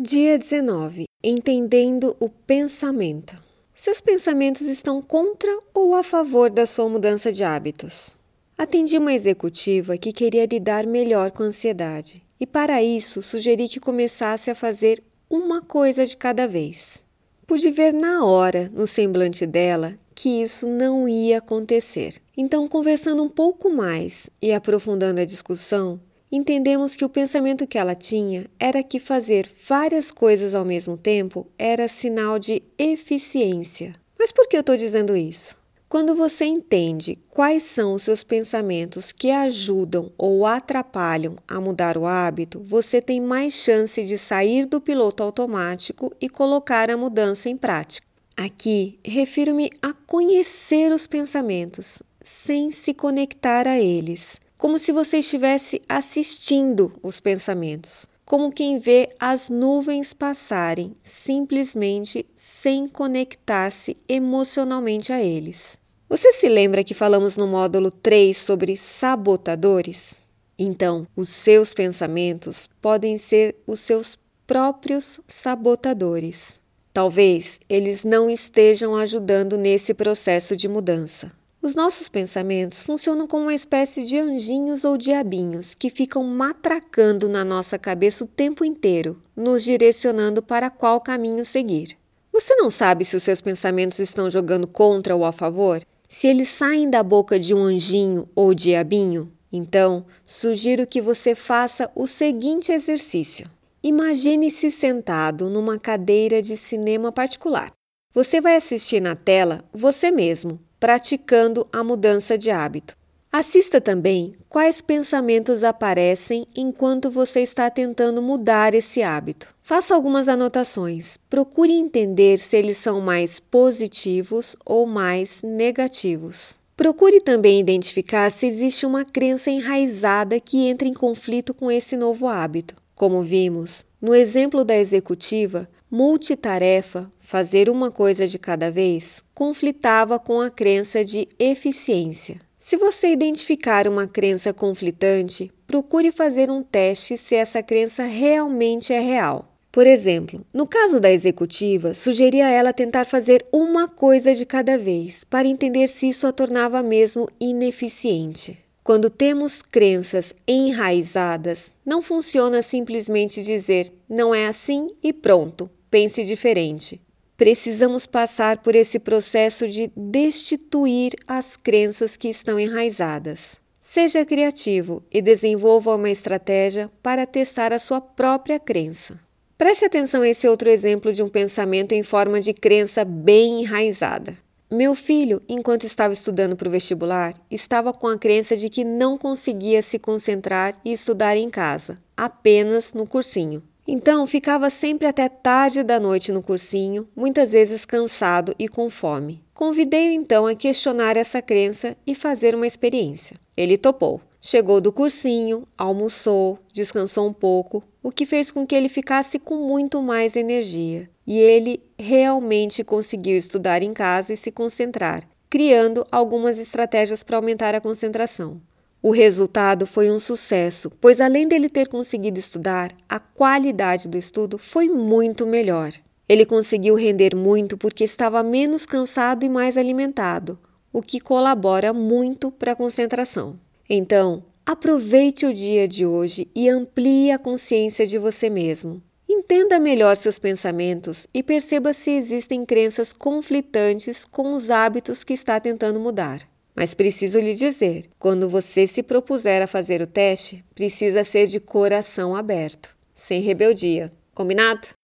Dia 19 Entendendo o pensamento. Seus pensamentos estão contra ou a favor da sua mudança de hábitos? Atendi uma executiva que queria lidar melhor com a ansiedade e, para isso, sugeri que começasse a fazer uma coisa de cada vez. Pude ver na hora, no semblante dela, que isso não ia acontecer. Então, conversando um pouco mais e aprofundando a discussão, entendemos que o pensamento que ela tinha era que fazer várias coisas ao mesmo tempo era sinal de eficiência. Mas por que eu estou dizendo isso? Quando você entende quais são os seus pensamentos que ajudam ou atrapalham a mudar o hábito, você tem mais chance de sair do piloto automático e colocar a mudança em prática. Aqui refiro-me a conhecer os pensamentos sem se conectar a eles como se você estivesse assistindo os pensamentos, como quem vê as nuvens passarem, simplesmente sem conectar-se emocionalmente a eles. Você se lembra que falamos no módulo 3 sobre sabotadores? Então, os seus pensamentos podem ser os seus próprios sabotadores. Talvez eles não estejam ajudando nesse processo de mudança. Os nossos pensamentos funcionam como uma espécie de anjinhos ou diabinhos que ficam matracando na nossa cabeça o tempo inteiro, nos direcionando para qual caminho seguir. Você não sabe se os seus pensamentos estão jogando contra ou a favor? Se eles saem da boca de um anjinho ou diabinho? Então, sugiro que você faça o seguinte exercício. Imagine-se sentado numa cadeira de cinema particular. Você vai assistir na tela você mesmo, praticando a mudança de hábito. Assista também quais pensamentos aparecem enquanto você está tentando mudar esse hábito. Faça algumas anotações. Procure entender se eles são mais positivos ou mais negativos. Procure também identificar se existe uma crença enraizada que entra em conflito com esse novo hábito. Como vimos, no exemplo da executiva, multitarefa, fazer uma coisa de cada vez, conflitava com a crença de eficiência. Se você identificar uma crença conflitante, procure fazer um teste se essa crença realmente é real. Por exemplo, no caso da executiva, sugeria a ela tentar fazer uma coisa de cada vez, para entender se isso a tornava mesmo ineficiente. Quando temos crenças enraizadas, não funciona simplesmente dizer não é assim e pronto, pense diferente. Precisamos passar por esse processo de destituir as crenças que estão enraizadas. Seja criativo e desenvolva uma estratégia para testar a sua própria crença. Preste atenção a esse outro exemplo de um pensamento em forma de crença bem enraizada. Meu filho, enquanto estava estudando para o vestibular, estava com a crença de que não conseguia se concentrar e estudar em casa, apenas no cursinho. Então, ficava sempre até tarde da noite no cursinho, muitas vezes cansado e com fome. Convidei-o então a questionar essa crença e fazer uma experiência. Ele topou. Chegou do cursinho, almoçou, descansou um pouco, o que fez com que ele ficasse com muito mais energia. E ele realmente conseguiu estudar em casa e se concentrar, criando algumas estratégias para aumentar a concentração. O resultado foi um sucesso, pois além dele ter conseguido estudar, a qualidade do estudo foi muito melhor. Ele conseguiu render muito porque estava menos cansado e mais alimentado, o que colabora muito para a concentração. Então, aproveite o dia de hoje e amplie a consciência de você mesmo. Entenda melhor seus pensamentos e perceba se existem crenças conflitantes com os hábitos que está tentando mudar. Mas preciso lhe dizer: quando você se propuser a fazer o teste, precisa ser de coração aberto, sem rebeldia. Combinado?